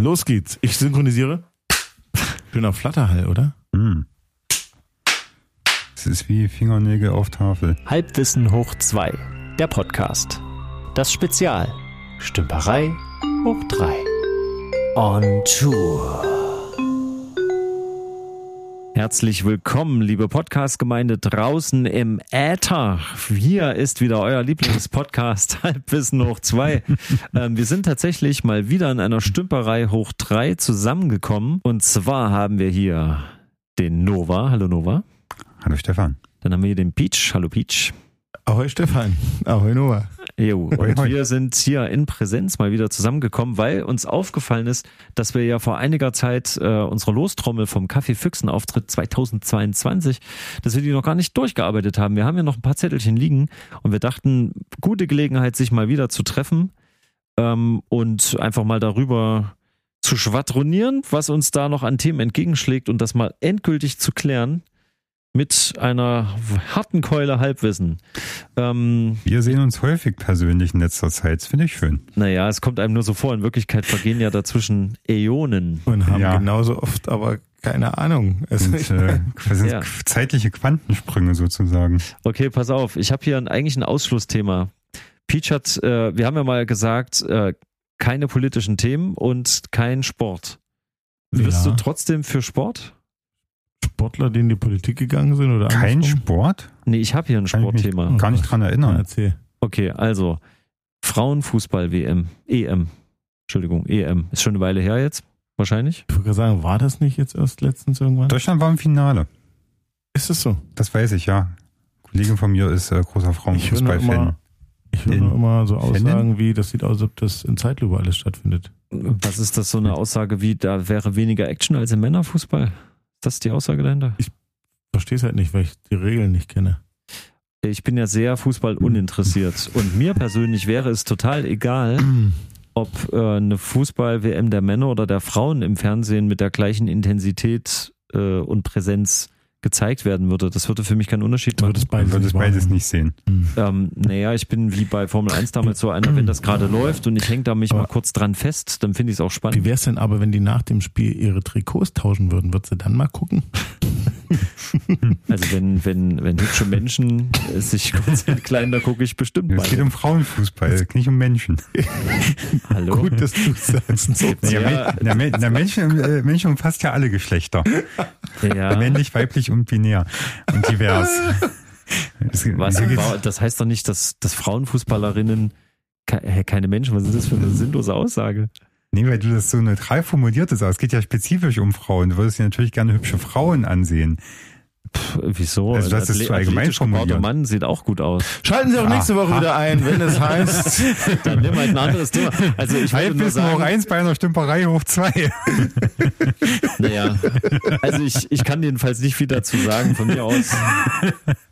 Los geht's. Ich synchronisiere. Schöner Flatterhall, oder? Hm. Es ist wie Fingernägel auf Tafel. Halbwissen hoch 2, der Podcast. Das Spezial. Stümperei hoch 3. On Tour. Herzlich willkommen, liebe Podcast-Gemeinde draußen im Äther. Hier ist wieder euer Lieblingspodcast Halbwissen hoch 2. ähm, wir sind tatsächlich mal wieder in einer Stümperei hoch 3 zusammengekommen. Und zwar haben wir hier den Nova. Hallo Nova. Hallo Stefan. Dann haben wir hier den Peach. Hallo Peach. Ahoi Stefan. Ahoi Noah. Jo, und wir sind hier in Präsenz mal wieder zusammengekommen, weil uns aufgefallen ist, dass wir ja vor einiger Zeit äh, unsere Lostrommel vom Kaffee Füchsen Auftritt 2022, dass wir die noch gar nicht durchgearbeitet haben. Wir haben ja noch ein paar Zettelchen liegen und wir dachten, gute Gelegenheit, sich mal wieder zu treffen ähm, und einfach mal darüber zu schwadronieren, was uns da noch an Themen entgegenschlägt und das mal endgültig zu klären mit einer harten Keule Halbwissen. Ähm, Wir sehen uns häufig persönlich in letzter Zeit, das finde ich schön. Naja, es kommt einem nur so vor, in Wirklichkeit vergehen ja dazwischen Äonen. Und haben ja. genauso oft aber keine Ahnung. Es sind, äh, sind ja. zeitliche Quantensprünge sozusagen. Okay, pass auf, ich habe hier ein, eigentlich ein Ausschlussthema. Peach hat, äh, wir haben ja mal gesagt, äh, keine politischen Themen und kein Sport. Wirst ja. du trotzdem für Sport? Sportler, die in die Politik gegangen sind? oder Kein andersrum? Sport? Nee, ich habe hier ein Sportthema. Gar nicht dran erinnern. Ja, erzähl. Okay, also Frauenfußball-WM, EM. Entschuldigung, EM. Ist schon eine Weile her jetzt, wahrscheinlich. Ich würde sagen, war das nicht jetzt erst letztens irgendwann? Deutschland war im Finale. Ist es so? Das weiß ich, ja. Ein Kollege von mir ist äh, großer Frauenfußball-Fan. Ich höre immer, immer so Aussagen wie, das sieht aus, als ob das in Zeitlupe alles stattfindet. Was ist das so eine Aussage wie, da wäre weniger Action als im Männerfußball? Das ist die Aussage dahinter? Ich verstehe es halt nicht, weil ich die Regeln nicht kenne. Ich bin ja sehr Fußball uninteressiert und mir persönlich wäre es total egal, ob äh, eine Fußball-WM der Männer oder der Frauen im Fernsehen mit der gleichen Intensität äh, und Präsenz gezeigt werden würde. Das würde für mich keinen Unterschied machen. Du würdest beides, würdest beides nicht sehen. Mhm. Ähm, naja, ich bin wie bei Formel 1 damals so einer, wenn das gerade läuft und ich hänge da mich aber mal kurz dran fest, dann finde ich es auch spannend. Wie wäre es denn aber, wenn die nach dem Spiel ihre Trikots tauschen würden? Würdest du dann mal gucken? Also wenn, wenn, wenn hübsche Menschen sich kurz entkleiden, da gucke ich bestimmt mal. Es geht um Frauenfußball, nicht um Menschen. Hallo? Gut, dass du sagst. Ja, ja, ja, Menschen, äh, Menschen umfasst ja alle Geschlechter. Ja. Männlich, weiblich und binär und divers. Was, das heißt doch nicht, dass, dass Frauenfußballerinnen keine Menschen, was ist das für eine sinnlose Aussage? Nee, weil du das so neutral formuliert hast. Es geht ja spezifisch um Frauen. Du würdest dir natürlich gerne hübsche Frauen ansehen. Pff, wieso? Also das ist zu allgemein formuliert. Mann sieht auch gut aus. Schalten Sie auch nächste Woche wieder ein, wenn es heißt. Dann nimm halt ein anderes Thema. Also ich nur sagen, hoch eins bei einer Stümperei hoch zwei. naja, also ich, ich kann jedenfalls nicht viel dazu sagen von mir aus.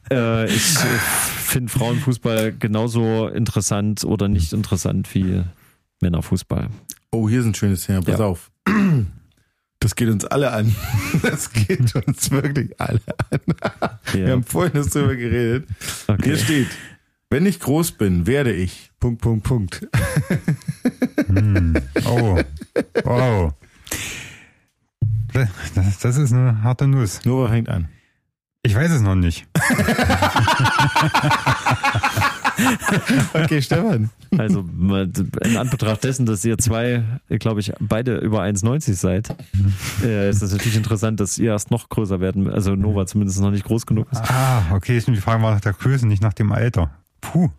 Äh, ich finde Frauenfußball genauso interessant oder nicht interessant wie Männerfußball. Oh, hier ist ein schönes Thema. Pass ja. auf. Das geht uns alle an. Das geht uns wirklich alle an. Ja. Wir haben vorhin darüber geredet. Okay. Hier steht, wenn ich groß bin, werde ich. Punkt, Punkt, Punkt. Hm. Oh. Wow. Das, das ist eine harte Nuss. Nora fängt an. Ich weiß es noch nicht. okay, Stefan. Also in Anbetracht dessen, dass ihr zwei, glaube ich, beide über 1,90 seid, äh, ist es natürlich interessant, dass ihr erst noch größer werden. Also Nova zumindest noch nicht groß genug ist. Ah, okay, die Frage war nach der Größe, nicht nach dem Alter. Puh.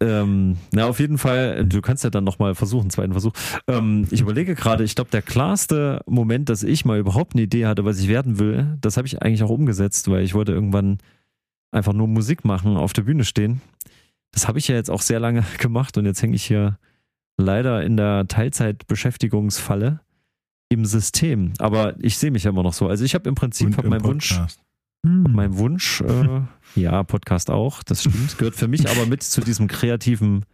Ähm, na, auf jeden Fall, du kannst ja dann nochmal versuchen, zweiten Versuch. Ähm, ich überlege gerade, ich glaube, der klarste Moment, dass ich mal überhaupt eine Idee hatte, was ich werden will, das habe ich eigentlich auch umgesetzt, weil ich wollte irgendwann einfach nur Musik machen, auf der Bühne stehen. Das habe ich ja jetzt auch sehr lange gemacht und jetzt hänge ich hier leider in der Teilzeitbeschäftigungsfalle im System. Aber ich sehe mich ja immer noch so. Also ich habe im Prinzip hab meinen Wunsch, hm. mein Wunsch, äh, ja, Podcast auch, das stimmt, gehört für mich aber mit zu diesem kreativen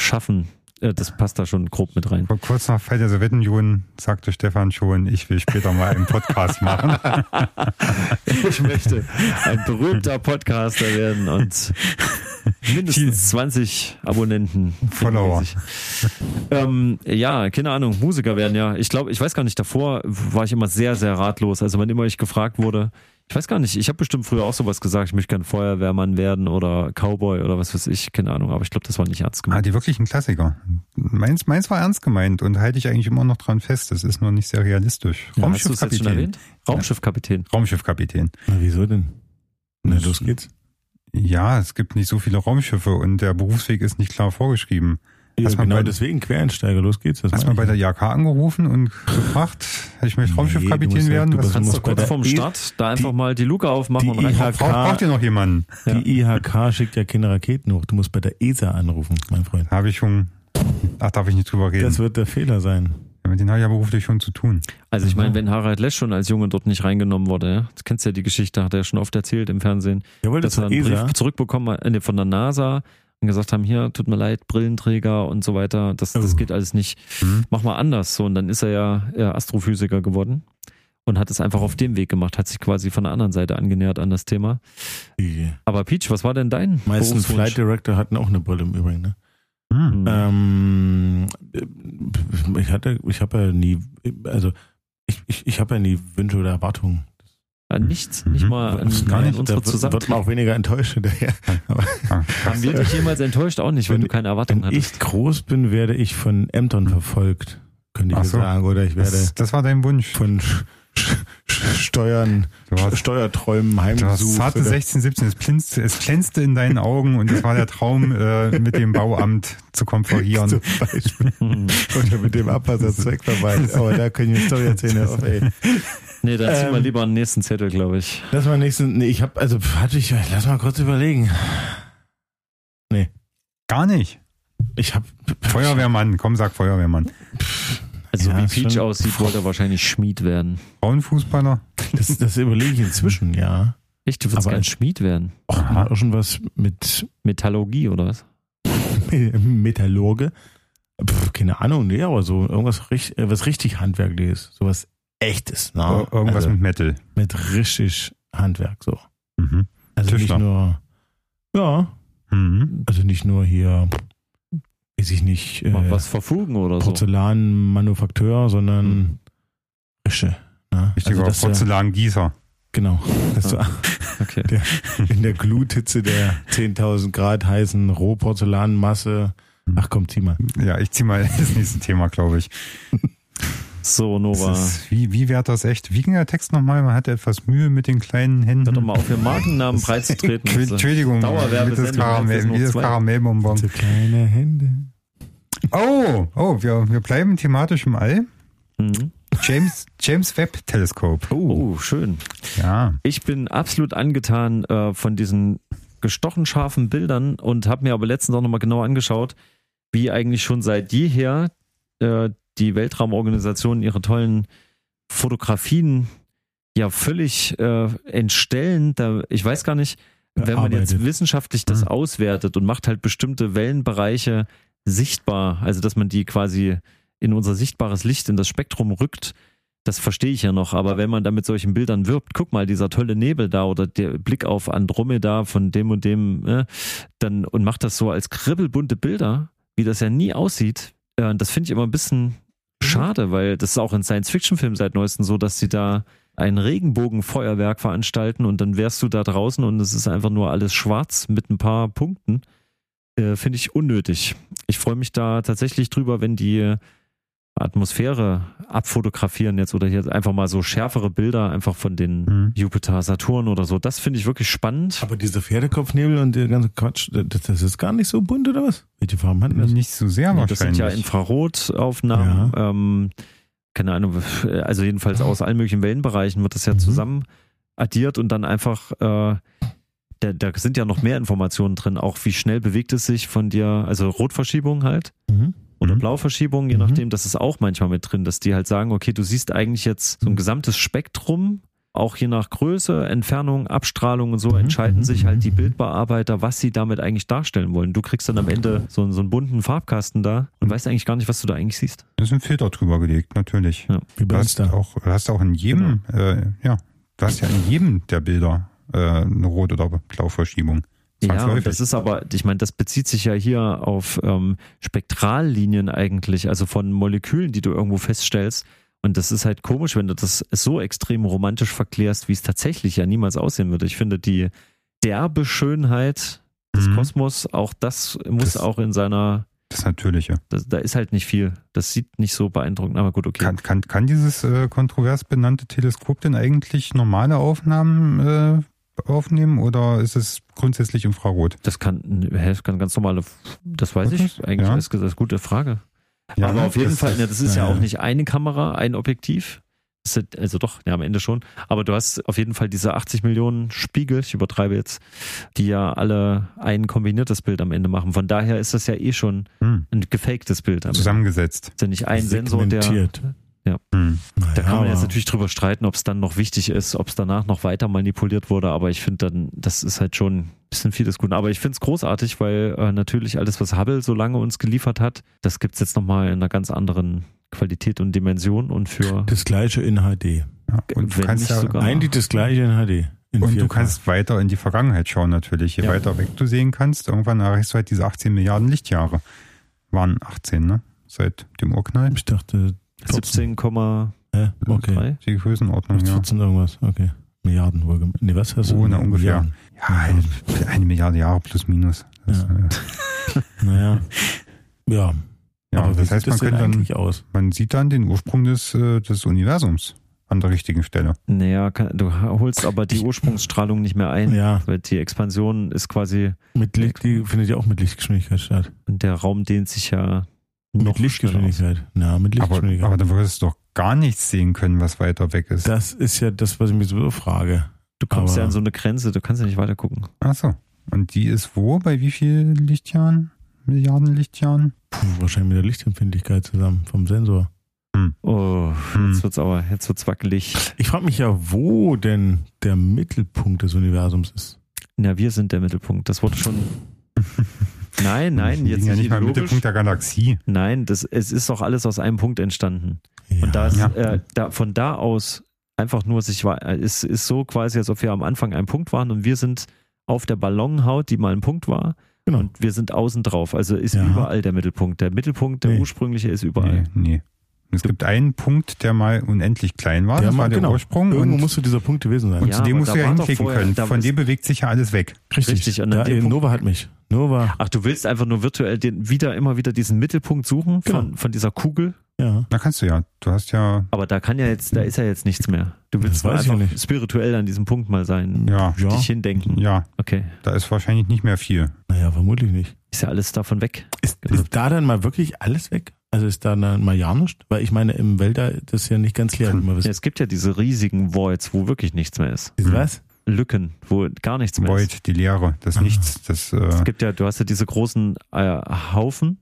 Schaffen. Äh, das passt da schon grob mit rein. Vor kurz nach Feld der Sowjetunion sagte Stefan schon, ich will später mal einen Podcast machen. ich möchte ein berühmter Podcaster werden und mindestens 20 Abonnenten. Follower. Ähm, ja, keine Ahnung, Musiker werden ja. Ich glaube, ich weiß gar nicht, davor war ich immer sehr, sehr ratlos. Also wenn immer ich gefragt wurde, ich weiß gar nicht, ich habe bestimmt früher auch sowas gesagt, ich möchte gerne Feuerwehrmann werden oder Cowboy oder was weiß ich, keine Ahnung, aber ich glaube, das war nicht ernst gemeint. Ah, die wirklichen Klassiker. Meins, meins war ernst gemeint und halte ich eigentlich immer noch dran fest, das ist nur nicht sehr realistisch. Ja, Raumschiffkapitän. Raumschiffkapitän. Raumschiffkapitän. Na, wieso denn? Na, los geht's. Ja, es gibt nicht so viele Raumschiffe und der Berufsweg ist nicht klar vorgeschrieben. Ja, genau bei, deswegen Quereinsteiger, los geht's. Das hast mal bei der IHK angerufen und gefragt, ich möchte Raumschiffkapitän nee, werden? Du kannst du kurz vorm Start da einfach die, mal die Luke aufmachen und rein. IHK, braucht ihr noch jemanden? Die ja. IHK schickt ja keine Raketen hoch. Du musst bei der ESA anrufen, mein Freund. Habe ich schon. Ach, darf ich nicht drüber reden? Das wird der Fehler sein. Ja, mit denen habe ich ja beruflich schon zu tun. Also ich meine, wenn Harald Lesch schon als Junge dort nicht reingenommen wurde, ja, das kennst du ja die Geschichte, hat er ja schon oft erzählt im Fernsehen, Jawohl, dass er einen ESA. Brief zurückbekommen äh, von der NASA und gesagt haben, hier, tut mir leid, Brillenträger und so weiter, das, das oh. geht alles nicht. Mhm. Mach mal anders. So, und dann ist er ja Astrophysiker geworden und hat es einfach auf dem Weg gemacht, hat sich quasi von der anderen Seite angenähert an das Thema. Yeah. Aber Peach, was war denn dein? Meistens Flight Director hatten auch eine Brille im Übrigen, ne? Mhm. Ähm, ich hatte, ich habe ja nie, also ich, ich, ich habe ja nie Wünsche oder Erwartungen. An äh, nichts, mhm. nicht mal an, gar nicht. unsere da wird man auch weniger enttäuscht hinterher. Haben wir dich jemals enttäuscht? Auch nicht, wenn, wenn du keine Erwartungen hattest. Wenn ich groß bin, werde ich von Ämtern verfolgt, könnte ich so. sagen. Oder ich werde. Das, das war dein Wunsch. Von Steuern, hast, Steuerträumen heimgesucht. Zarte 16, 17, es, glänzte, es glänzte in deinen Augen und es war der Traum, äh, mit dem Bauamt zu konferieren. Zum Beispiel. Oder mit dem Abwasserzweckverband. Aber da können wir Story erzählen. Auf, ey. Nee, dann ziehen wir ähm, lieber einen nächsten Zettel, glaube ich. Lass mal nächsten, nee, ich habe, also, hatte ich, lass mal kurz überlegen. Nee. Gar nicht. Ich habe Feuerwehrmann, komm, sag Feuerwehrmann. Also ja, wie Peach aussieht, wollte er wahrscheinlich Schmied werden. Frauenfußballer? Das, das überlege ich inzwischen, ja. Echt, du willst kein Schmied werden? Och, auch schon was mit Metallurgie oder was? Metallurge? Pff, keine Ahnung, nee, aber so irgendwas richtig, was richtig handwerkliches, sowas echtes, ne? Irgendwas also, mit Metal. Mit richtig Handwerk, so. Mhm. Also Tischler. nicht nur, ja, mhm. also nicht nur hier weiß ich nicht, äh, was verfugen oder Porzellanmanufakteur, sondern hm. Rische. Ne? Richtiger also, Porzellangießer. Genau. Das ah, okay. der, in der Gluthitze der 10.000 Grad heißen Rohporzellanmasse. Hm. Ach komm, zieh mal. Ja, ich zieh mal das nächste Thema, glaube ich. So, Nova. Ist, wie, wie wäre das echt? Wie ging der Text nochmal? Man hatte etwas Mühe mit den kleinen Händen. Hört doch mal auf, Ihr Markennamen breitzutreten. Entschuldigung, wie das, Karamell, wie das Karamellbonbon. So kleine Hände. Oh, oh, wir, wir bleiben thematisch im All. Mhm. James, James Webb Teleskop. Oh, oh, schön. Ja. Ich bin absolut angetan äh, von diesen gestochen scharfen Bildern und habe mir aber letztens auch nochmal genau angeschaut, wie eigentlich schon seit jeher äh, die Weltraumorganisationen ihre tollen Fotografien ja völlig äh, entstellen. Da, ich weiß gar nicht, wenn man jetzt wissenschaftlich das mhm. auswertet und macht halt bestimmte Wellenbereiche sichtbar, also dass man die quasi in unser sichtbares Licht, in das Spektrum rückt, das verstehe ich ja noch, aber wenn man da mit solchen Bildern wirbt, guck mal, dieser tolle Nebel da oder der Blick auf Andromeda von dem und dem, äh, dann und macht das so als kribbelbunte Bilder, wie das ja nie aussieht. Äh, das finde ich immer ein bisschen Mhm. Schade, weil das ist auch in Science-Fiction-Filmen seit neuestem so, dass sie da ein Regenbogenfeuerwerk veranstalten und dann wärst du da draußen und es ist einfach nur alles schwarz mit ein paar Punkten. Äh, Finde ich unnötig. Ich freue mich da tatsächlich drüber, wenn die Atmosphäre abfotografieren jetzt oder hier einfach mal so schärfere Bilder einfach von den mhm. Jupiter, Saturn oder so. Das finde ich wirklich spannend. Aber diese Pferdekopfnebel und der ganze Quatsch, das ist gar nicht so bunt oder was? Welche Farben hatten das? Nicht so sehr wahrscheinlich. Das sind ja Infrarotaufnahmen. Ja. Ähm, keine Ahnung, also jedenfalls aus allen möglichen Wellenbereichen wird das ja mhm. zusammen addiert und dann einfach äh, da, da sind ja noch mehr Informationen drin, auch wie schnell bewegt es sich von dir, also Rotverschiebung halt. Mhm oder mhm. Blauverschiebung, je mhm. nachdem, das ist auch manchmal mit drin, dass die halt sagen, okay, du siehst eigentlich jetzt so ein mhm. gesamtes Spektrum, auch je nach Größe, Entfernung, Abstrahlung und so mhm. entscheiden sich halt die Bildbearbeiter, was sie damit eigentlich darstellen wollen. Du kriegst dann am Ende so, so einen bunten Farbkasten da und weißt eigentlich gar nicht, was du da eigentlich siehst. Da ist ein Filter drüber gelegt, natürlich. Ja. Wie du hast, auch, du hast auch in jedem, genau. äh, ja, du hast ja in jedem der Bilder äh, eine Rot- oder Blauverschiebung. Ja, das ist aber, ich meine, das bezieht sich ja hier auf ähm, Spektrallinien eigentlich, also von Molekülen, die du irgendwo feststellst. Und das ist halt komisch, wenn du das so extrem romantisch verklärst, wie es tatsächlich ja niemals aussehen würde. Ich finde, die derbe Schönheit des mhm. Kosmos, auch das muss das, auch in seiner. Das Natürliche. Das, da ist halt nicht viel. Das sieht nicht so beeindruckend, aber gut, okay. Kann, kann, kann dieses äh, kontrovers benannte Teleskop denn eigentlich normale Aufnahmen äh, aufnehmen oder ist es grundsätzlich Infrarot? Das kann, das kann ganz normale, das weiß okay. ich. Eigentlich ja. ist das eine gute Frage. Ja, aber auf jeden das, Fall, ja, das ist ja, ja auch nicht eine Kamera, ein Objektiv. Also doch, ja, am Ende schon. Aber du hast auf jeden Fall diese 80 Millionen Spiegel, ich übertreibe jetzt, die ja alle ein kombiniertes Bild am Ende machen. Von daher ist das ja eh schon hm. ein gefaktes Bild. Zusammengesetzt. Ist ja nicht ein Sensor, der, ja. Hm. Da kann man jetzt natürlich drüber streiten, ob es dann noch wichtig ist, ob es danach noch weiter manipuliert wurde, aber ich finde dann, das ist halt schon ein bisschen viel des Guten. Aber ich finde es großartig, weil äh, natürlich alles, was Hubble so lange uns geliefert hat, das gibt es jetzt nochmal in einer ganz anderen Qualität und Dimension und für. Das gleiche in HD. Ja, und du kannst ja sogar eigentlich das gleiche in HD. In und 4K. du kannst weiter in die Vergangenheit schauen natürlich. Je ja. weiter weg du sehen kannst, irgendwann erreichst du halt diese 18 Milliarden Lichtjahre. Waren 18, ne? Seit dem Urknall. Ich dachte 17, äh, okay. Die Größenordnung, ja. 14 irgendwas, okay. Milliarden wohl. Nee, was hast du? Oh, na, ungefähr. Milliarden. Ja, eine Milliarde Jahre plus minus. Das, ja. Äh. naja. Ja. Ja, Aber das heißt, man könnte dann, aus? man sieht dann den Ursprung des, äh, des Universums an der richtigen Stelle. Naja, du holst aber die Ursprungsstrahlung nicht mehr ein. Ja. Weil die Expansion ist quasi. Mit Licht, die findet ja auch mit Lichtgeschwindigkeit statt. Und der Raum dehnt sich ja mit Lichtgeschwindigkeit. Na, mit Lichtgeschwindigkeit. Aber, aber dann würdest du doch gar nichts sehen können, was weiter weg ist. Das ist ja das, was ich mich so frage. Du kommst aber ja an so eine Grenze, du kannst ja nicht weiter gucken. Ach so. Und die ist wo? Bei wie vielen Lichtjahren? Milliarden Lichtjahren? Puh, wahrscheinlich mit der Lichtempfindlichkeit zusammen vom Sensor. Hm. Oh, hm. jetzt wird's aber, jetzt wird's wackelig. Ich frage mich ja, wo denn der Mittelpunkt des Universums ist. Na, wir sind der Mittelpunkt. Das wurde schon Nein, nein, jetzt ja nicht mal Mittelpunkt der Galaxie. Nein, das, es ist doch alles aus einem Punkt entstanden. Ja. Und da ist, ja. äh, da, von da aus einfach nur sich war, ist, ist so quasi, als ob wir am Anfang ein Punkt waren und wir sind auf der Ballonhaut, die mal ein Punkt war. Genau. Und wir sind außen drauf. Also ist ja. überall der Mittelpunkt. Der Mittelpunkt, der nee. ursprüngliche, ist überall. Nee, nee. Es gibt einen Punkt, der mal unendlich klein war. Der das war der genau. Ursprung. Irgendwo musste dieser Punkt gewesen sein. Und ja, zu dem musst du ja hinklicken können. Von dem bewegt sich ja alles weg. Richtig. Richtig. Und da, Nova hat mich. Nova. Ach, du willst einfach nur virtuell den, wieder immer wieder diesen Mittelpunkt suchen genau. von, von dieser Kugel? Ja. Da kannst du ja. Du hast ja. Aber da kann ja jetzt, da ist ja jetzt nichts mehr. Du willst einfach spirituell an diesem Punkt mal sein. Ja. Dich ja. hindenken. Ja. Okay. Da ist wahrscheinlich nicht mehr viel. Naja, vermutlich nicht. Ist ja alles davon weg. Ist, ist da dann mal wirklich alles weg? Also ist da mal ja nichts? Weil ich meine, im Weltall das ist ja nicht ganz leer. Ja, es gibt ja diese riesigen Voids, wo wirklich nichts mehr ist. Diese was? Lücken, wo gar nichts mehr Void, ist. die Leere, das Aha. Nichts. Das, äh es gibt ja, du hast ja diese großen äh, Haufen,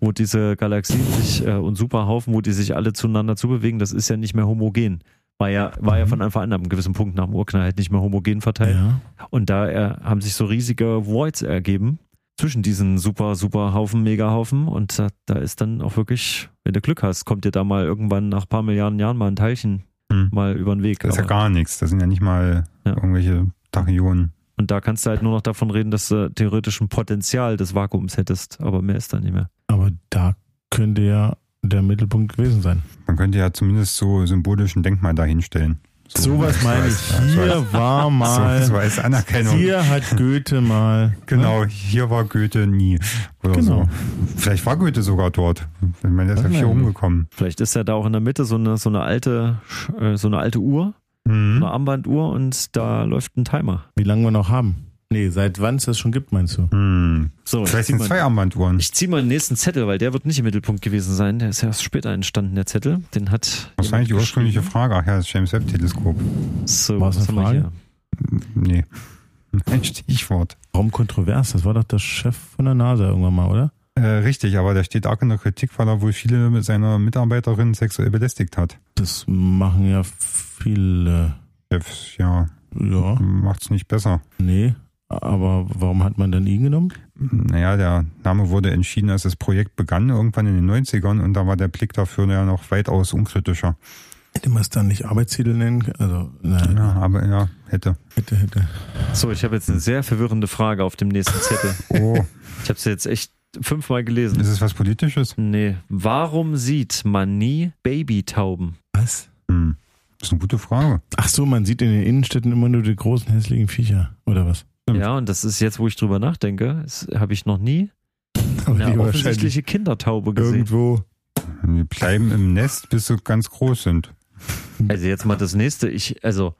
wo diese Galaxien sich äh, und Superhaufen, wo die sich alle zueinander zubewegen, das ist ja nicht mehr homogen. War ja, war mhm. ja von Anfang an ab einem gewissen Punkt nach dem Urknall halt nicht mehr homogen verteilt. Ja. Und da äh, haben sich so riesige Voids ergeben, zwischen diesen super, super Haufen, Megahaufen. Und da, da ist dann auch wirklich, wenn du Glück hast, kommt dir da mal irgendwann nach ein paar Milliarden Jahren mal ein Teilchen hm. mal über den Weg. Das ist Aber, ja gar nichts. Das sind ja nicht mal ja. irgendwelche Tachyonen. Und da kannst du halt nur noch davon reden, dass du theoretisch ein Potenzial des Vakuums hättest, aber mehr ist da nicht mehr. Aber da könnte ja der Mittelpunkt gewesen sein. Man könnte ja zumindest so symbolisch ein Denkmal dahinstellen. So, Sowas meine ich. Hier war mal. So, so als Anerkennung. Hier hat Goethe mal. Genau, ne? hier war Goethe nie. Oder genau. so. Vielleicht war Goethe sogar dort. Ich meine, der ist ja hier umgekommen. Vielleicht ist ja da auch in der Mitte so eine, so eine alte, äh, so eine alte Uhr. Mhm. Eine Armbanduhr und da läuft ein Timer. Wie lange wir noch haben? Nee, seit wann es das schon gibt, meinst du? Hm. So, Vielleicht sind zwei Armbanduhren. Ich ziehe mal den nächsten Zettel, weil der wird nicht im Mittelpunkt gewesen sein. Der ist erst später entstanden, der Zettel. Den hat. Was war eigentlich die ursprüngliche Frage? Ach ja, das James Webb Teleskop. So, War was haben wir hier? Nee. Ein Stichwort. Warum kontrovers? Das war doch der Chef von der NASA irgendwann mal, oder? Äh, richtig, aber der steht arg in der Kritik, weil er wohl viele mit seiner Mitarbeiterin sexuell belästigt hat. Das machen ja viele. Chefs, ja. Ja. Macht's nicht besser. Nee. Aber warum hat man dann ihn genommen? Naja, der Name wurde entschieden, als das Projekt begann, irgendwann in den 90ern, und da war der Blick dafür ja noch weitaus unkritischer. Hätte man es dann nicht Arbeitstitel nennen können? Also, nein. Ja, aber ja, hätte. Hätte, hätte. So, ich habe jetzt eine sehr verwirrende Frage auf dem nächsten Zettel. oh. Ich habe sie jetzt echt fünfmal gelesen. Ist es was Politisches? Nee. Warum sieht man nie Babytauben? Was? Hm. Das ist eine gute Frage. Ach so, man sieht in den Innenstädten immer nur die großen hässlichen Viecher, oder was? Ja, und das ist jetzt, wo ich drüber nachdenke, habe ich noch nie eine offensichtliche Kindertaube gesehen. Irgendwo. Die bleiben im Nest, bis sie ganz groß sind. Also jetzt mal das nächste. Ich, also,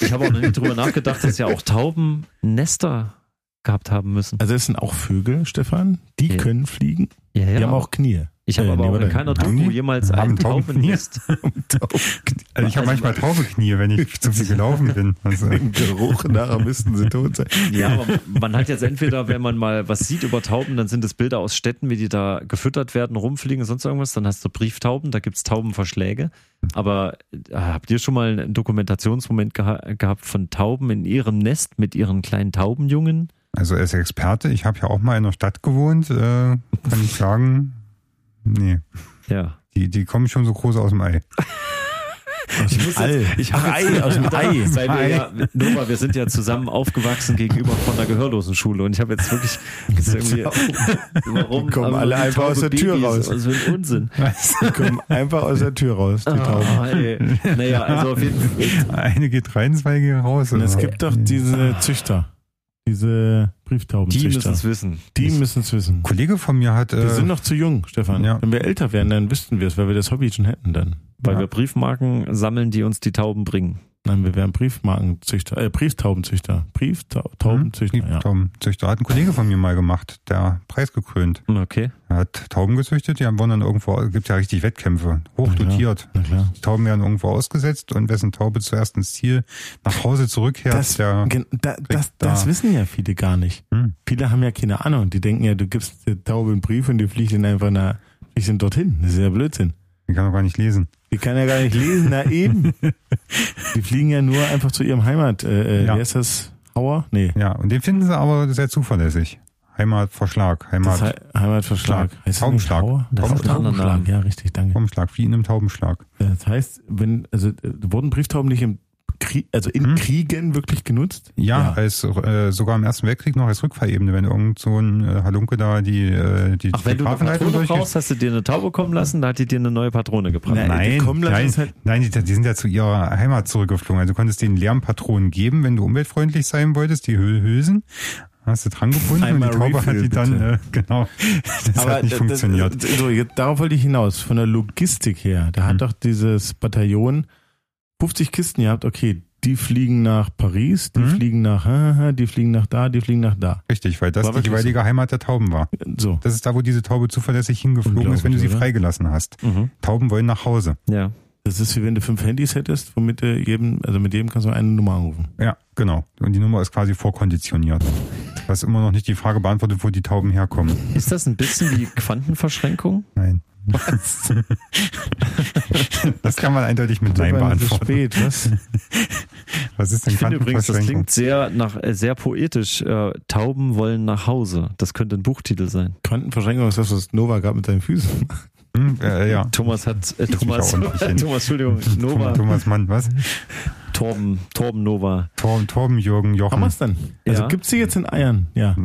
ich habe auch noch nie drüber nachgedacht, dass ja auch Tauben Nester gehabt haben müssen. Also es sind auch Vögel, Stefan, die ja. können fliegen. Ja, ja. Die haben auch Knie. Ich habe äh, aber auch in keiner Doku jemals einen Taubennest. also ich habe manchmal Taubeknie, wenn ich zu viel gelaufen bin. Also. Im Geruch nachher müssten sie tot sein. Ja, aber man hat jetzt entweder, wenn man mal was sieht über Tauben, dann sind es Bilder aus Städten, wie die da gefüttert werden, rumfliegen, sonst irgendwas. Dann hast du Brieftauben, da gibt es Taubenverschläge. Aber äh, habt ihr schon mal einen Dokumentationsmoment geha gehabt von Tauben in ihrem Nest mit ihren kleinen Taubenjungen? Also als Experte, ich habe ja auch mal in einer Stadt gewohnt, äh, kann ich sagen, Nee. Ja. Die, die kommen schon so groß aus dem Ei. Aus dem Ei. Ich habe Ei aus dem Ei. Weil wir ja, Nova, wir sind ja zusammen aufgewachsen gegenüber von der Gehörlosenschule und ich habe jetzt wirklich warum die kommen alle einfach aus der Tür raus. Was für ein Unsinn. Die kommen einfach aus der Tür raus, die oh, Tauben. Naja, also auf jeden Fall. Eine geht rein, zwei gehen raus. Und es gibt doch diese Züchter. Diese Brieftaubenzüchter. Die müssen es wissen. Die müssen es wissen. Ein Kollege von mir hat. Wir äh, sind noch zu jung, Stefan. Ja. Wenn wir älter wären, dann wüssten wir es, weil wir das Hobby schon hätten dann. Weil ja. wir Briefmarken sammeln, die uns die Tauben bringen. Nein, wir wären Briefmarkenzüchter, äh, Brieftaubenzüchter. Brieftaubenzüchter, hm? Brieftaubenzüchter. Ja. Hat ein Kollege von mir mal gemacht, der preisgekrönt. Okay. Er hat Tauben gezüchtet, die wurden dann irgendwo, gibt ja richtig Wettkämpfe, hochdotiert. Na klar. Die Tauben werden irgendwo ausgesetzt und wessen Taube zuerst ins Ziel nach Hause zurückkehrt, das, der. Da, das, das wissen ja viele gar nicht. Hm. Viele haben ja keine Ahnung. Die denken ja, du gibst der Taube einen Brief und die fliegt dann einfach nach, fliegt dorthin. Das ist ja Blödsinn. Die kann doch gar nicht lesen. Die kann ja gar nicht lesen, na eben. Die fliegen ja nur einfach zu ihrem Heimat. Äh, äh ja. Wie heißt das? Hauer? Nee. Ja, und den finden sie aber sehr zuverlässig. Heimatverschlag. Heimat He Heimatverschlag. Heißt Taubenschlag. Das ist Taubenschlag. Ja, richtig, danke. Taubenschlag, wie in einem Taubenschlag. Das heißt, wenn, also wurden Brieftauben nicht im Krieg, also in hm? Kriegen wirklich genutzt? Ja, ja. als äh, sogar im Ersten Weltkrieg noch als Rückfahrebene, wenn irgend so ein äh, Halunke da die äh, die Ach, wenn du eine Patrone brauchst, hast du dir eine Taube kommen lassen, da hat die dir eine neue Patrone gebracht. Nein, nein, nein, halt nein die, die, sind ja zu ihrer Heimat zurückgeflogen. Also du konntest denen leeren Patronen geben, wenn du umweltfreundlich sein wolltest, die Hülsen hast du dran gebunden Einmal und die Taube Refill, hat die dann, äh, genau, das Aber hat nicht das, funktioniert. so, jetzt, darauf wollte ich hinaus, von der Logistik her, da hat hm. doch dieses Bataillon 50 Kisten gehabt, okay, die fliegen nach Paris, die mhm. fliegen nach, die fliegen nach da, die fliegen nach da. Richtig, weil das war die jeweilige so. Heimat der Tauben war. So. Das ist da, wo diese Taube zuverlässig hingeflogen ist, wenn du sie oder? freigelassen hast. Mhm. Tauben wollen nach Hause. Ja. Das ist wie wenn du fünf Handys hättest, womit du jedem, also mit jedem kannst du eine Nummer anrufen. Ja, genau. Und die Nummer ist quasi vorkonditioniert. Was immer noch nicht die Frage beantwortet, wo die Tauben herkommen. Ist das ein bisschen wie Quantenverschränkung? Nein. Was? das kann man eindeutig mit Nein beantworten. Spät, was? was ist denn ich finde übrigens, das klingt sehr nach äh, sehr poetisch. Äh, Tauben wollen nach Hause. Das könnte ein Buchtitel sein. Quantenverschränkung ist das, was Nova gab mit seinen Füßen. Hm, äh, ja. Thomas hat äh, Thomas, Thomas, Entschuldigung, Nova. Thomas Mann, was? Torben, Torben Nova. Torben, Torben Jürgen Jochen. Haben wir es dann? Also ja. gibt's die jetzt in Eiern? Ja.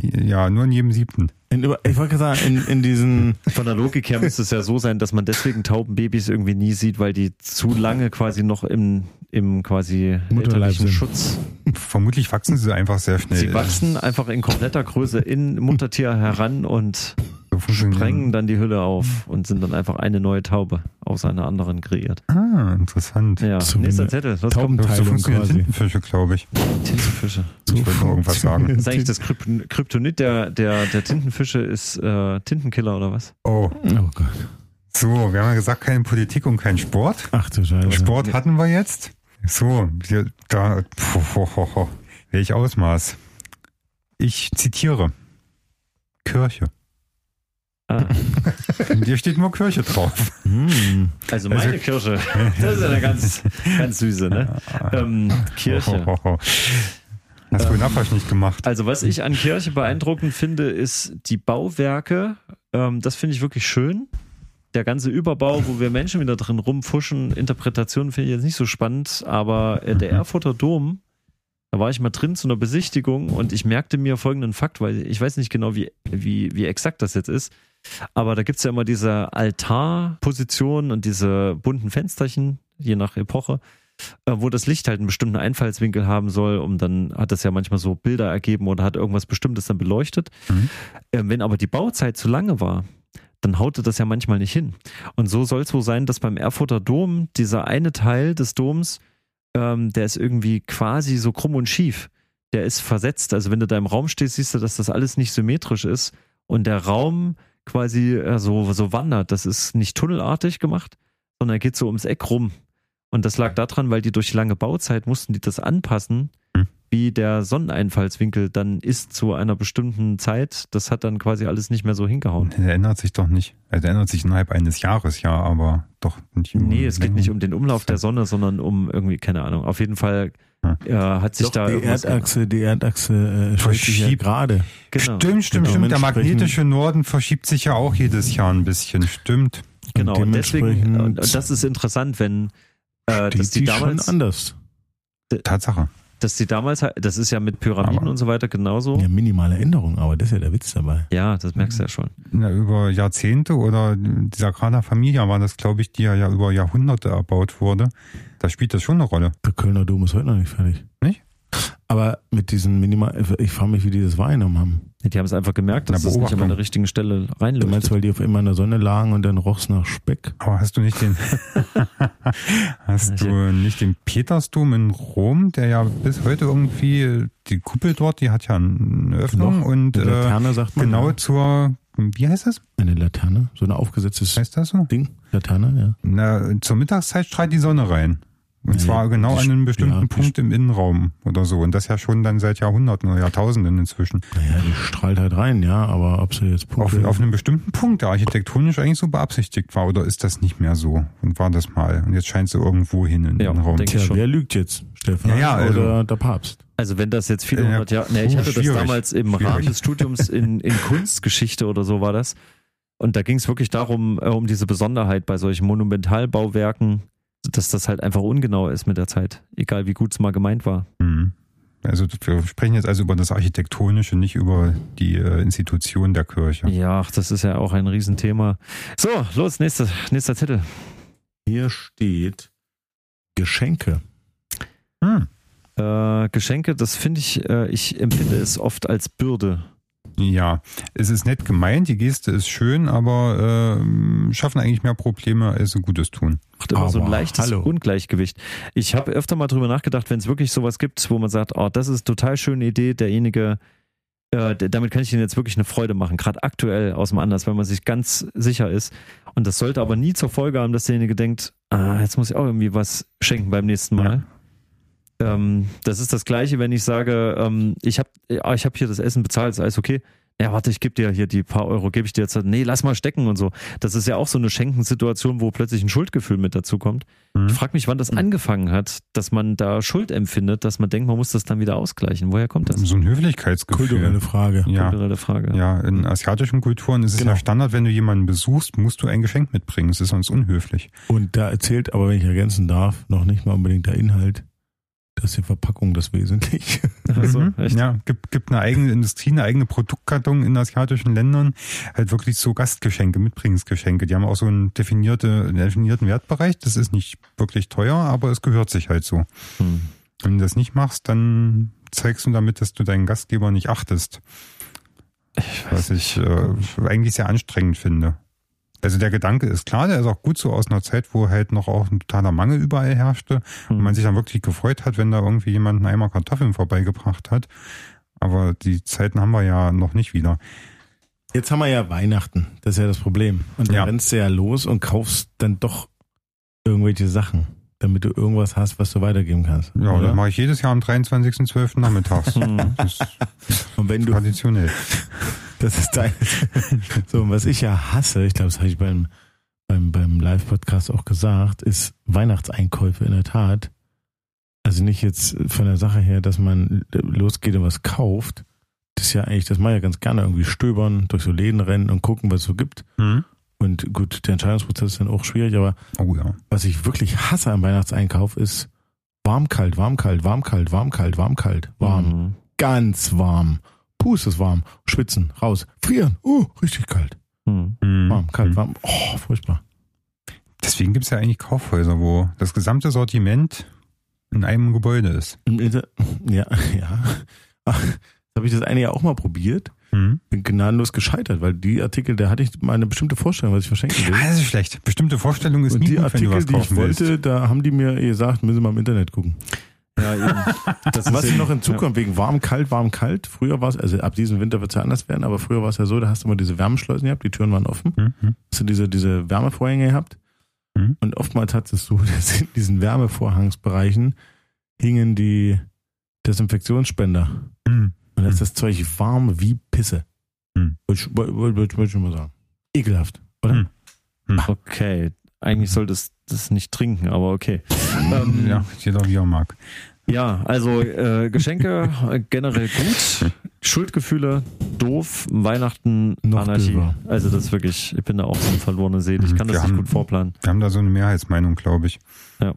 Ja, nur in jedem siebten. In, ich wollte sagen, in, in diesen. Von der Logik her müsste es ja so sein, dass man deswegen Taubenbabys irgendwie nie sieht, weil die zu lange quasi noch im, im quasi elterlichen Schutz. Vermutlich wachsen sie einfach sehr schnell. Sie wachsen einfach in kompletter Größe in Muttertier heran und so sprengen dann die Hülle auf und sind dann einfach eine neue Taube aus einer anderen kreiert. Ah, interessant. Ja, so nächster Zettel. Was Taubenteilung kommt? So Tintenfische, glaube ich. Tintenfische. So ich wollte noch irgendwas sagen. Das ist eigentlich das Kryptonit der, der, der Tintenfische ist äh, Tintenkiller oder was? Oh. Oh Gott. So, wir haben ja gesagt, keine Politik und kein Sport. Ach du Scheiße. Sport hatten wir jetzt. So, wir, da, welch Ausmaß. Ich zitiere. Kirche. Ah. Hier steht nur Kirche drauf. Hm. Also meine also, Kirche. Das ist ja eine ganz, ganz süße, ne? Ähm, Kirche. Hast du ähm, Nachwasch nicht gemacht? Also was ich an Kirche beeindruckend finde, ist die Bauwerke. Ähm, das finde ich wirklich schön. der ganze Überbau, wo wir Menschen wieder drin rumfuschen, Interpretationen finde ich jetzt nicht so spannend, aber äh, der mhm. Erfurter Dom, da war ich mal drin zu einer Besichtigung und ich merkte mir folgenden Fakt, weil ich weiß nicht genau, wie, wie, wie exakt das jetzt ist, aber da gibt es ja immer diese Altarposition und diese bunten Fensterchen, je nach Epoche, äh, wo das Licht halt einen bestimmten Einfallswinkel haben soll, um dann hat das ja manchmal so Bilder ergeben oder hat irgendwas Bestimmtes dann beleuchtet. Mhm. Ähm, wenn aber die Bauzeit zu lange war, dann haute das ja manchmal nicht hin. Und so soll es wohl sein, dass beim Erfurter Dom dieser eine Teil des Doms, ähm, der ist irgendwie quasi so krumm und schief. Der ist versetzt. Also wenn du da im Raum stehst, siehst du, dass das alles nicht symmetrisch ist und der Raum quasi äh, so, so wandert. Das ist nicht tunnelartig gemacht, sondern er geht so ums Eck rum. Und das lag daran, weil die durch lange Bauzeit mussten die das anpassen, wie der Sonneneinfallswinkel dann ist zu einer bestimmten Zeit, das hat dann quasi alles nicht mehr so hingehauen. Der ändert sich doch nicht. Also der ändert sich innerhalb eines Jahres, ja, aber doch nicht. Nee, es geht nicht um den Umlauf der Sonne, sondern um irgendwie, keine Ahnung. Auf jeden Fall äh, hat sich doch, da die Erdachse, die Erdachse äh, verschiebt sich ja gerade. Genau. Stimmt, stimmt, genau. stimmt. Der magnetische Norden verschiebt sich ja auch jedes Jahr ein bisschen. Stimmt. Genau. Und, und deswegen, und das ist interessant, wenn äh, dass die, die damals anders. Tatsache dass sie damals, das ist ja mit Pyramiden aber, und so weiter genauso. Ja, minimale Änderung, aber das ist ja der Witz dabei. Ja, das merkst du ja schon. Ja, über Jahrzehnte oder die Sagrada Familia war das, glaube ich, die ja, ja über Jahrhunderte erbaut wurde. Da spielt das schon eine Rolle. Der Kölner Dom ist heute noch nicht fertig. Nicht? Aber mit diesen Minimal, ich frage mich, wie die das wahrgenommen haben. Die haben es einfach gemerkt, dass es nicht an der richtigen Stelle reinleuchtet. Du meinst, weil die auf immer in der Sonne lagen und dann roch's nach Speck? Aber hast du nicht den, hast du nicht den Petersdom in Rom, der ja bis heute irgendwie, die Kuppel dort, die hat ja eine Öffnung Noch, und, äh, Laterne sagt man. Genau ja. zur, wie heißt das? Eine Laterne, so eine aufgesetztes heißt das so? Ding, Laterne, ja. Na, zur Mittagszeit strahlt die Sonne rein. Und zwar genau an einem bestimmten ja, Punkt im Innenraum oder so. Und das ja schon dann seit Jahrhunderten oder Jahrtausenden inzwischen. Naja, die strahlt halt rein, ja, aber ob sie jetzt Punkte auf, auf einem bestimmten Punkt, der architektonisch eigentlich so beabsichtigt war, oder ist das nicht mehr so? Und war das mal? Und jetzt scheint sie irgendwo hin in ja, den Raum. Tja, wer lügt jetzt? Stefan ja, ja, also, oder der Papst? Also wenn das jetzt viele hundert Jahre, ne, ich hatte das damals im schwierig. Rahmen des Studiums in, in Kunstgeschichte oder so war das. Und da ging es wirklich darum, äh, um diese Besonderheit bei solchen Monumentalbauwerken, dass das halt einfach ungenau ist mit der Zeit, egal wie gut es mal gemeint war. Mhm. Also wir sprechen jetzt also über das Architektonische, nicht über die äh, Institution der Kirche. Ja, das ist ja auch ein Riesenthema. So, los, nächster, nächster Titel. Hier steht Geschenke. Hm. Äh, Geschenke, das finde ich, äh, ich empfinde es oft als Bürde. Ja, es ist nett gemeint, die Geste ist schön, aber äh, schaffen eigentlich mehr Probleme, als sie Gutes tun. Macht immer aber, so ein leichtes hallo. Ungleichgewicht. Ich habe öfter mal drüber nachgedacht, wenn es wirklich sowas gibt, wo man sagt, oh, das ist eine total schöne Idee, derjenige, äh, damit kann ich Ihnen jetzt wirklich eine Freude machen, gerade aktuell aus dem Anlass, wenn man sich ganz sicher ist. Und das sollte aber nie zur Folge haben, dass derjenige denkt, ah, jetzt muss ich auch irgendwie was schenken beim nächsten Mal. Ja. Ähm, das ist das Gleiche, wenn ich sage, ähm, ich habe ja, ich hab hier das Essen bezahlt, ist alles okay. Ja, warte, ich gebe dir hier die paar Euro, gebe ich dir jetzt. Nee, lass mal stecken und so. Das ist ja auch so eine Schenkensituation, wo plötzlich ein Schuldgefühl mit dazu kommt. Mhm. Ich frage mich, wann das angefangen hat, dass man da Schuld empfindet, dass man denkt, man muss das dann wieder ausgleichen. Woher kommt das? So ein Höflichkeitsgefühl. Kulturelle Frage. Ja. Kulturelle Frage. Ja, in asiatischen Kulturen ist es genau. ja Standard, wenn du jemanden besuchst, musst du ein Geschenk mitbringen. Es ist sonst unhöflich. Und da erzählt, aber wenn ich ergänzen darf, noch nicht mal unbedingt der Inhalt das ist die Verpackung das Wesentliche. Also, mhm. Ja, gibt, gibt eine eigene Industrie, eine eigene Produktkarton in asiatischen Ländern, halt wirklich so Gastgeschenke, Mitbringungsgeschenke. Die haben auch so einen, definierte, einen definierten Wertbereich. Das ist nicht wirklich teuer, aber es gehört sich halt so. Mhm. Wenn du das nicht machst, dann zeigst du damit, dass du deinen Gastgeber nicht achtest. Ich was ich äh, eigentlich sehr anstrengend finde. Also der Gedanke ist klar, der ist auch gut so aus einer Zeit, wo halt noch auch ein totaler Mangel überall herrschte mhm. und man sich dann wirklich gefreut hat, wenn da irgendwie jemand einen Eimer Kartoffeln vorbeigebracht hat. Aber die Zeiten haben wir ja noch nicht wieder. Jetzt haben wir ja Weihnachten, das ist ja das Problem. Und dann ja. rennst du ja los und kaufst dann doch irgendwelche Sachen, damit du irgendwas hast, was du weitergeben kannst. Ja, oder? das mache ich jedes Jahr am 23.12. nachmittags. das und wenn du traditionell. Das ist dein. so, und was ich ja hasse, ich glaube, das habe ich beim, beim, beim Live-Podcast auch gesagt, ist Weihnachtseinkäufe in der Tat. Also nicht jetzt von der Sache her, dass man losgeht und was kauft. Das ist ja eigentlich, das mache ich ja ganz gerne irgendwie stöbern, durch so Läden rennen und gucken, was es so gibt. Mhm. Und gut, der Entscheidungsprozess ist dann auch schwierig, aber oh, ja. was ich wirklich hasse am Weihnachtseinkauf ist warm, kalt, warm, kalt, warm, kalt, warm, kalt, warm, kalt, warm. Mhm. Ganz warm. Puh, ist es warm. Schwitzen, raus. Frieren. Uh, richtig kalt. Mhm. Warm, kalt, mhm. warm. Oh, furchtbar. Deswegen gibt es ja eigentlich Kaufhäuser, wo das gesamte Sortiment in einem Gebäude ist. Ja, ja. Ach, habe ich das eine ja auch mal probiert. Mhm. Bin gnadenlos gescheitert, weil die Artikel, da hatte ich mal eine bestimmte Vorstellung, was ich verschenken will. Ah, das ist schlecht. Bestimmte Vorstellung ist Und nie die gut, Artikel, wenn du was die ich wollte, willst. da haben die mir gesagt, müssen wir mal im Internet gucken. Ja, eben. Das was noch hinzukommt, ja. wegen warm, kalt, warm, kalt. Früher war es, also ab diesem Winter wird es ja anders werden, aber früher war es ja so, da hast du immer diese Wärmeschleusen gehabt, die Türen waren offen. Mhm. Hast du diese, diese Wärmevorhänge gehabt. Mhm. Und oftmals hat es so, dass in diesen Wärmevorhangsbereichen hingen die Desinfektionsspender. Mhm. Und da ist das Zeug warm wie Pisse. Hm. Wollte ich, wollt, mal sagen. Ekelhaft, oder? Hm. Hm. Okay. Eigentlich sollte es das nicht trinken, aber okay. ähm, ja, jeder wie er mag. Ja, also äh, Geschenke äh, generell gut, Schuldgefühle doof, Weihnachten Noch Anarchie. Döber. Also das ist wirklich, ich bin da auch so eine verlorene Seele. Ich kann wir das haben, nicht gut vorplanen. Wir haben da so eine Mehrheitsmeinung, glaube ich. Ja.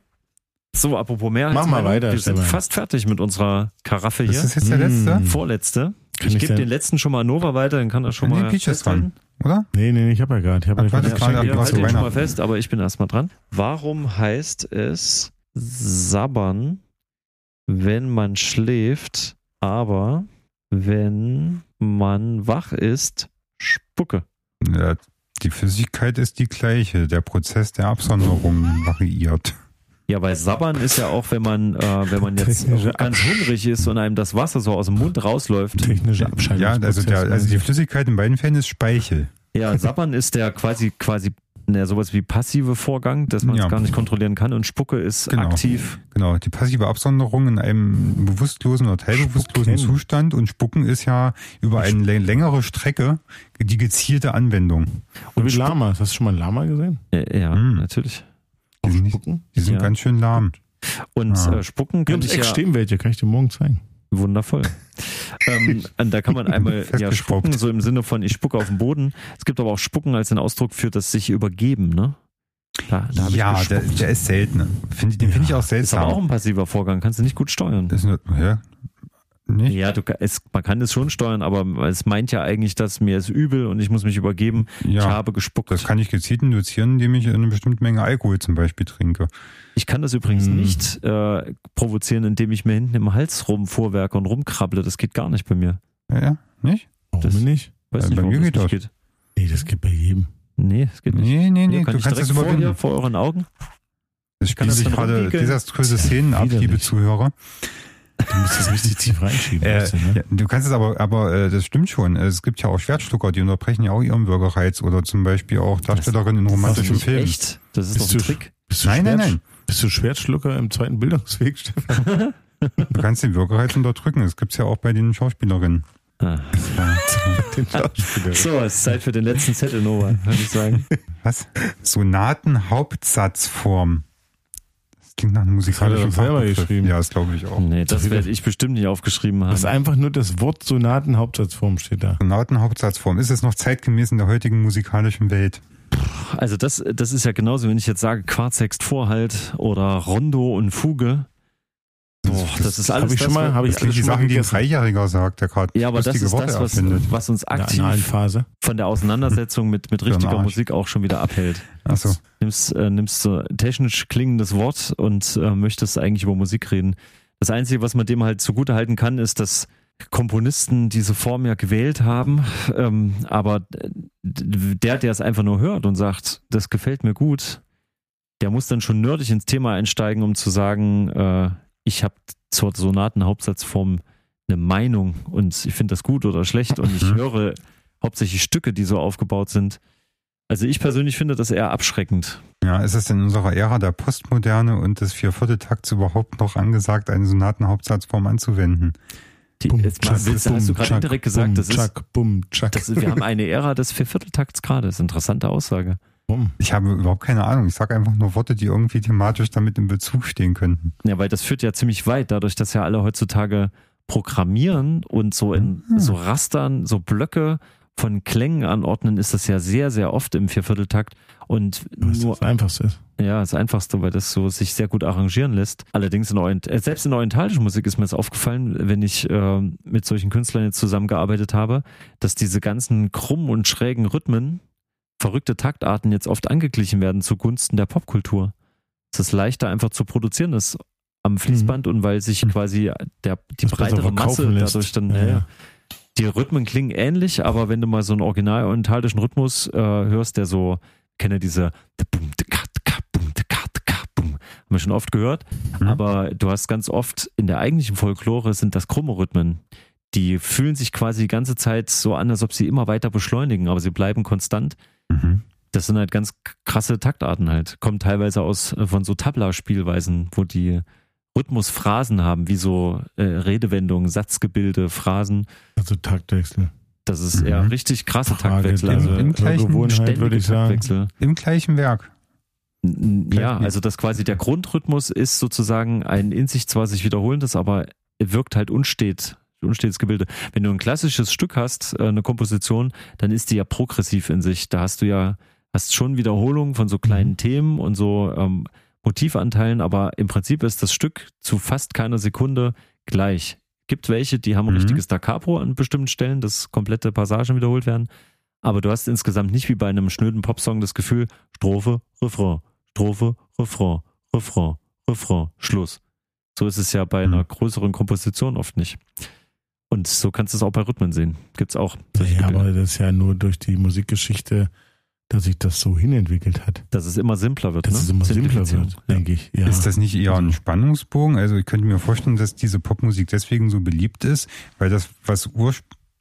So, apropos Mehrheitsmeinung. Mach mal weiter. Wir sind fast fertig mit unserer Karaffe hier. Das ist jetzt der letzte? Vorletzte. Kann ich gebe den letzten schon mal Nova weiter, dann kann er schon nee, mal. Peach ist dran, oder? Nee, nee, ich habe ja gerade. Ich habe ja gerade. Ja, halt den schon mal fest, aber ich bin erstmal dran. Warum heißt es sabbern, wenn man schläft, aber wenn man wach ist, spucke? Ja, die Flüssigkeit ist die gleiche. Der Prozess der Absonderung variiert. Ja, weil Sabbern ist ja auch, wenn man, äh, wenn man jetzt ganz hungrig ist und einem das Wasser so aus dem Mund rausläuft. Technische Abscheidung. Ja, also, der, also die Flüssigkeit in beiden Fällen ist Speichel. Ja, Sabbern ist der quasi, quasi ne, sowas wie passive Vorgang, dass man es ja. gar nicht kontrollieren kann und Spucke ist genau. aktiv. Genau, die passive Absonderung in einem bewusstlosen oder teilbewusstlosen Spucken. Zustand und Spucken ist ja über eine längere Strecke die gezielte Anwendung. Und wie Lama, hast du schon mal ein Lama gesehen? Ja, ja hm. natürlich. Die sind, nicht, die sind ja. ganz schön lahm. Und ah. äh, Spucken kann ich ja... stehen welche, kann ich dir morgen zeigen. Wundervoll. ähm, da kann man einmal ja spucken, so im Sinne von ich spucke auf den Boden. Es gibt aber auch Spucken als den Ausdruck für das sich übergeben, ne? Da, da ja, der, der, ist selten. Find, den ja. finde ich auch seltsam. Ist aber auch ein passiver Vorgang, kannst du nicht gut steuern. Das ist eine, ja, nicht? Ja, du, es, man kann es schon steuern, aber es meint ja eigentlich, dass mir ist übel und ich muss mich übergeben. Ja, ich habe gespuckt. Das kann ich gezielt induzieren, indem ich eine bestimmte Menge Alkohol zum Beispiel trinke. Ich kann das übrigens hm. nicht äh, provozieren, indem ich mir hinten im Hals rumvorwerke und rumkrabble. Das geht gar nicht bei mir. Ja, nicht? Warum das, nicht? Weiß nicht, bei mir geht das. Geht. Nee, das geht bei jedem. Nee, das geht nicht. Nee, nee, nee. Du kannst das überwinden. Vor, vor euren Augen. Es spielt sich gerade desaströse Szenen ab, liebe Zuhörer. Du musst das richtig tief reinschieben. Äh, bisschen, ne? ja, du kannst es aber, aber äh, das stimmt schon. Es gibt ja auch Schwertschlucker, die unterbrechen ja auch ihren Bürgerreiz oder zum Beispiel auch Darstellerinnen in romantischen Filmen. Echt? Das ist bist doch ein Trick. Bist du nein, nein, nein. Bist du Schwertschlucker im zweiten Bildungsweg, Stefan? du kannst den Bürgerreiz unterdrücken. Das gibt's ja auch bei den Schauspielerinnen. Ah. so, es ist Zeit für den letzten Zettel, Nova, würde ich sagen. Was? Sonatenhauptsatzform klingt nach einem musikalischen das selber geschrieben. Ja, das glaube ich auch. Nee, das werde ich bestimmt nicht aufgeschrieben haben. Das ist einfach nur das Wort Sonatenhauptsatzform steht da. Sonatenhauptsatzform. Ist es noch zeitgemäß in der heutigen musikalischen Welt? Also das, das ist ja genauso, wenn ich jetzt sage Quartsext Vorhalt oder Rondo und Fuge. Boah, das, ist alles. Hab ich schon mal, habe ich die Sachen, die ein Dreijähriger sagt, der gerade Ja, aber das ist Worte das, was, was, uns aktiv von der Auseinandersetzung mit, mit richtiger Musik auch schon wieder abhält. Ach so. Nimmst, äh, nimmst so technisch klingendes Wort und äh, möchtest eigentlich über Musik reden. Das Einzige, was man dem halt zugute halten kann, ist, dass Komponisten diese Form ja gewählt haben, ähm, aber der, der es einfach nur hört und sagt, das gefällt mir gut, der muss dann schon nerdig ins Thema einsteigen, um zu sagen, äh, ich habe zur Sonatenhauptsatzform eine Meinung und ich finde das gut oder schlecht und ich mhm. höre hauptsächlich Stücke, die so aufgebaut sind. Also ich persönlich finde das eher abschreckend. Ja, ist es in unserer Ära der Postmoderne und des Viervierteltakts überhaupt noch angesagt, eine Sonatenhauptsatzform anzuwenden? Die, bum, jetzt tschack, willst, bum, hast du gerade indirekt gesagt, bum, das ist, bum, wir haben eine Ära des Viervierteltakts gerade. Das ist eine interessante Aussage. Warum? Ich habe überhaupt keine Ahnung. Ich sage einfach nur Worte, die irgendwie thematisch damit in Bezug stehen könnten. Ja, weil das führt ja ziemlich weit, dadurch, dass ja alle heutzutage programmieren und so in mhm. so Rastern, so Blöcke, von Klängen anordnen ist das ja sehr, sehr oft im Viervierteltakt. Und Was nur, das Einfachste ist. Ja, das Einfachste, weil das so sich sehr gut arrangieren lässt. Allerdings in Orient äh, selbst in orientalischer Musik ist mir das aufgefallen, wenn ich äh, mit solchen Künstlern jetzt zusammengearbeitet habe, dass diese ganzen krummen und schrägen Rhythmen, verrückte Taktarten jetzt oft angeglichen werden zugunsten der Popkultur. Es ist leichter einfach zu produzieren ist am Fließband mhm. und weil sich quasi der, die das breitere Masse dadurch dann, ja, ja die Rhythmen klingen ähnlich, aber wenn du mal so einen original orientalischen Rhythmus äh, hörst, der so, kenne diese haben wir schon oft gehört, mhm. aber du hast ganz oft in der eigentlichen Folklore sind das krumme Rhythmen. Die fühlen sich quasi die ganze Zeit so an, als ob sie immer weiter beschleunigen, aber sie bleiben konstant. Mhm. Das sind halt ganz krasse Taktarten halt. Kommen teilweise aus von so Tabla-Spielweisen, wo die Rhythmusphrasen haben, wie so äh, Redewendungen, Satzgebilde, Phrasen. Also Taktwechsel. Das ist mhm. ja richtig krasse Frage, Taktwechsel. Also im, im gleichen Gewohnheit, würde ich sagen. Taktwechsel. Im gleichen Werk. Ja, also das quasi der Grundrhythmus ist sozusagen ein in sich zwar sich wiederholendes, aber wirkt halt unstet, unstetes Gebilde. Wenn du ein klassisches Stück hast, äh, eine Komposition, dann ist die ja progressiv in sich. Da hast du ja, hast schon Wiederholungen von so kleinen mhm. Themen und so ähm, Motivanteilen, aber im Prinzip ist das Stück zu fast keiner Sekunde gleich. Gibt welche, die haben ein mhm. richtiges Da Capo an bestimmten Stellen, dass komplette Passagen wiederholt werden. Aber du hast insgesamt nicht wie bei einem schnöden Popsong das Gefühl, Strophe, Refrain, Strophe, Refrain, Refrain, Refrain, Schluss. So ist es ja bei einer mhm. größeren Komposition oft nicht. Und so kannst du es auch bei Rhythmen sehen. Gibt's auch. Ja, aber das ist ja nur durch die Musikgeschichte dass sich das so hinentwickelt hat. Dass es immer simpler wird. Dass ne? es immer simpler wird, denke ich. Ja. Ist das nicht eher ein Spannungsbogen? Also ich könnte mir vorstellen, dass diese Popmusik deswegen so beliebt ist, weil das was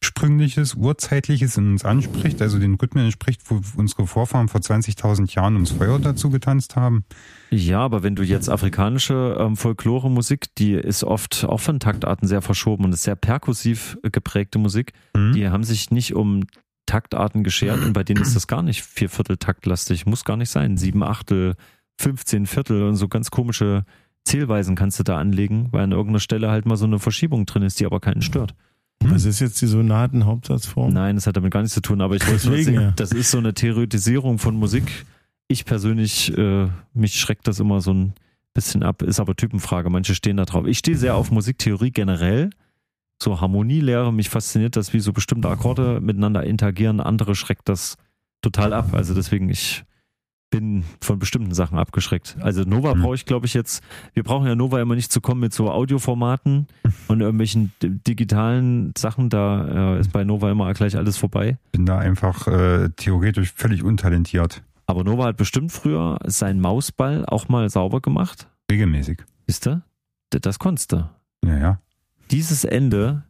ursprüngliches, urzeitliches in uns anspricht, also den Rhythmen entspricht, wo unsere Vorfahren vor 20.000 Jahren ums Feuer dazu getanzt haben. Ja, aber wenn du jetzt afrikanische ähm, Folklore-Musik, die ist oft auch von Taktarten sehr verschoben und ist sehr perkussiv geprägte Musik, mhm. die haben sich nicht um Taktarten geschert und bei denen ist das gar nicht Vierviertel taktlastig, muss gar nicht sein. Sieben Achtel, 15 Viertel und so ganz komische Zählweisen kannst du da anlegen, weil an irgendeiner Stelle halt mal so eine Verschiebung drin ist, die aber keinen stört. Was ist jetzt die sonaten Hauptsatzform? Nein, das hat damit gar nichts zu tun, aber ich wollte ja. das ist so eine Theoretisierung von Musik. Ich persönlich, äh, mich schreckt das immer so ein bisschen ab, ist aber Typenfrage. Manche stehen da drauf. Ich stehe sehr auf Musiktheorie generell, so Harmonielehre. Mich fasziniert das, wie so bestimmte Akkorde miteinander interagieren. Andere schreckt das total ab. Also deswegen, ich bin von bestimmten Sachen abgeschreckt. Also Nova mhm. brauche ich, glaube ich, jetzt. Wir brauchen ja Nova immer nicht zu kommen mit so Audioformaten und irgendwelchen digitalen Sachen. Da äh, ist bei Nova immer gleich alles vorbei. Bin da einfach äh, theoretisch völlig untalentiert. Aber Nova hat bestimmt früher seinen Mausball auch mal sauber gemacht. Regelmäßig. Ist du? Das konntest du. Ja, ja dieses Ende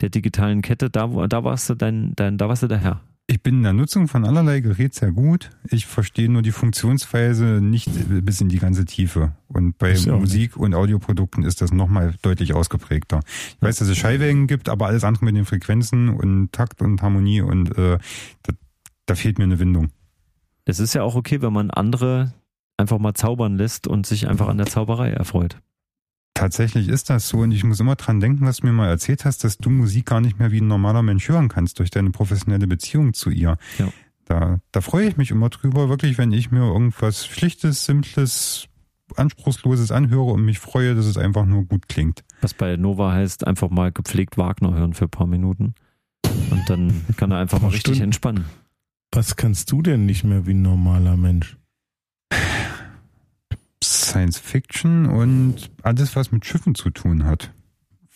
der digitalen Kette, da, da warst du dein, dein, da warst du der Herr. Ich bin in der Nutzung von allerlei Gerät sehr gut. Ich verstehe nur die Funktionsweise nicht bis in die ganze Tiefe. Und bei Musik- und Audioprodukten ist das nochmal deutlich ausgeprägter. Ich weiß, dass es Schallwellen gibt, aber alles andere mit den Frequenzen und Takt und Harmonie und äh, da, da fehlt mir eine Windung. Es ist ja auch okay, wenn man andere einfach mal zaubern lässt und sich einfach an der Zauberei erfreut. Tatsächlich ist das so und ich muss immer dran denken, was du mir mal erzählt hast, dass du Musik gar nicht mehr wie ein normaler Mensch hören kannst durch deine professionelle Beziehung zu ihr. Ja. Da, da freue ich mich immer drüber, wirklich, wenn ich mir irgendwas Schlichtes, Simples, Anspruchsloses anhöre und mich freue, dass es einfach nur gut klingt. Was bei Nova heißt, einfach mal gepflegt Wagner hören für ein paar Minuten. Und dann kann er einfach mal richtig Stunden. entspannen. Was kannst du denn nicht mehr wie ein normaler Mensch? Science Fiction und alles, was mit Schiffen zu tun hat.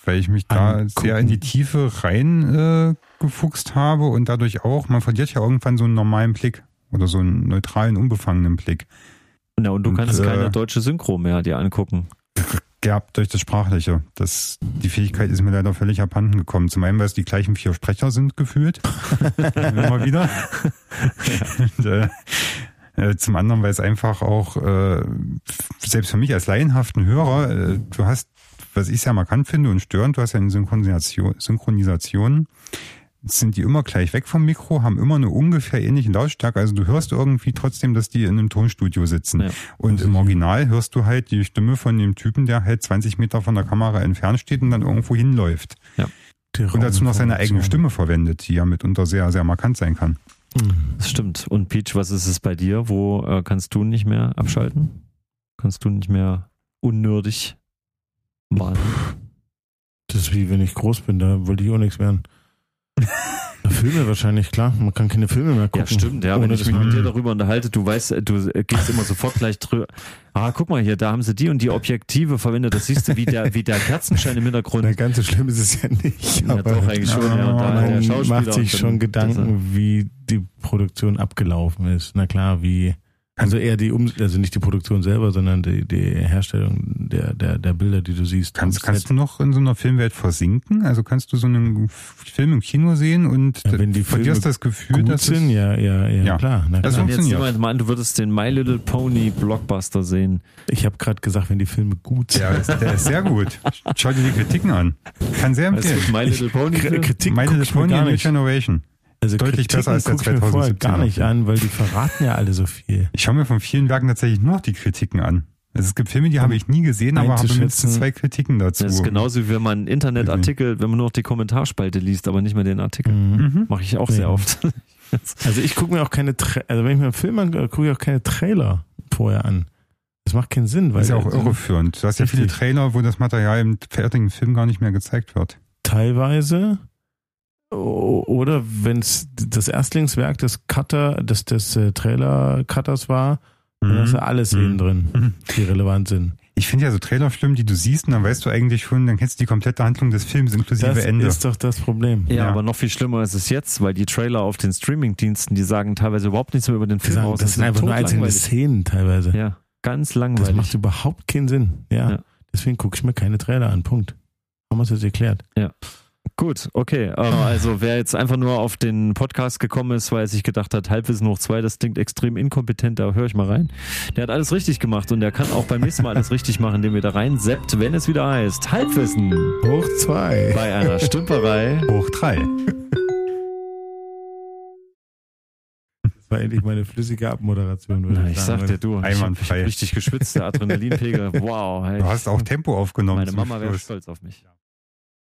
Weil ich mich da Angucken. sehr in die Tiefe rein äh, gefuchst habe und dadurch auch, man verliert ja irgendwann so einen normalen Blick oder so einen neutralen, unbefangenen Blick. Ja, und du und, kannst äh, keine deutsche Synchro mehr dir angucken. Ja, durch das Sprachliche. Das, die Fähigkeit ist mir leider völlig abhanden gekommen. Zum einen, weil es die gleichen vier Sprecher sind, gefühlt. Immer wieder. Ja. Und, äh, äh, zum anderen, weil es einfach auch, äh, selbst für mich als laienhaften Hörer, äh, du hast, was ich sehr markant finde und störend, du hast ja eine Synchronisation, Synchronisation sind die immer gleich weg vom Mikro, haben immer eine ungefähr ähnliche Lautstärke. Also du hörst irgendwie trotzdem, dass die in einem Tonstudio sitzen. Ja. Und im Original hörst du halt die Stimme von dem Typen, der halt 20 Meter von der Kamera entfernt steht und dann irgendwo hinläuft. Ja. Und dazu noch seine eigene Stimme verwendet, die ja mitunter sehr, sehr markant sein kann. Das stimmt. Und Peach, was ist es bei dir? Wo äh, kannst du nicht mehr abschalten? Kannst du nicht mehr unnördig malen? Das ist wie wenn ich groß bin, da wollte ich auch nichts werden. Filme wahrscheinlich, klar. Man kann keine Filme mehr gucken. Ja, stimmt. Ja, wenn ich mich mit dir darüber unterhalte, du weißt, du gehst immer sofort gleich drüber. Ah, guck mal hier, da haben sie die und die Objektive verwendet. Das siehst du, wie der, wie der Kerzenschein im Hintergrund. Na, ganz so schlimm ist es ja nicht. Ja, aber doch, eigentlich schon. Ja, und da man der Schauspieler macht sich schon Gedanken, wie die Produktion abgelaufen ist. Na klar, wie also eher die um also nicht die Produktion selber, sondern die, die Herstellung der, der, der Bilder, die du siehst. Kannst, kannst du noch in so einer Filmwelt versinken? Also kannst du so einen Film im Kino sehen und ja, wenn die verlierst das Gefühl, gut dass sind, ja, ja, ja, ja, klar. Na, das klar. Jetzt jemand mal an, du würdest den My Little Pony Blockbuster sehen. Ich habe gerade gesagt, wenn die Filme gut sind. Ja, der ist sehr gut. Schau dir die Kritiken an. Kann sehr empfehlen. My Little Pony. Kritik My Little Pony New Generation. Also deutlich Kritiken besser als der 2017 gar nicht an, weil die verraten ja alle so viel. Ich schaue mir von vielen Werken tatsächlich nur noch die Kritiken an. Also es gibt Filme, die habe ich nie gesehen, aber habe mindestens zwei Kritiken dazu. Das ist genauso wie wenn man einen Internetartikel, wenn man nur noch die Kommentarspalte liest, aber nicht mehr den Artikel. Mhm. mhm. Mache ich auch ja. sehr oft. also ich gucke mir auch keine, Tra also wenn ich mir einen Film angucke, gucke ich auch keine Trailer vorher an. Das macht keinen Sinn. Weil das ist ja auch irreführend. Du hast ja viele Trailer, wo das Material im fertigen Film gar nicht mehr gezeigt wird. Teilweise. Oder wenn es das Erstlingswerk des Cutter, des, des äh, Trailer-Cutters war, mhm. dann ist ja alles mhm. eben drin, mhm. die relevant sind. Ich finde ja so Trailerfilme, die du siehst, und dann weißt du eigentlich schon, dann kennst du die komplette Handlung des Films inklusive das Ende. Das ist doch das Problem. Ja, ja, aber noch viel schlimmer ist es jetzt, weil die Trailer auf den Streamingdiensten, die sagen teilweise überhaupt nichts mehr über den Film sagen, aus. Das, das sind einfach nur einzelne Szenen teilweise. Ja, ganz langweilig. Das macht überhaupt keinen Sinn. Ja. ja. Deswegen gucke ich mir keine Trailer an. Punkt. Haben wir es jetzt erklärt. Ja. Gut, okay. Ähm, also wer jetzt einfach nur auf den Podcast gekommen ist, weil er sich gedacht hat, Halbwissen hoch zwei, das klingt extrem inkompetent, da höre ich mal rein. Der hat alles richtig gemacht und der kann auch beim nächsten Mal alles richtig machen, indem er da rein seppt, wenn es wieder heißt Halbwissen hoch zwei bei einer Stümperei hoch drei. Das war endlich meine flüssige Abmoderation. Würde Na, ich, ich sag dir, du, Einwandfrei. ich hab richtig geschwitzt, der Adrenalinpegel. Wow. Hey. Du hast auch Tempo aufgenommen. Meine Mama wäre stolz auf mich.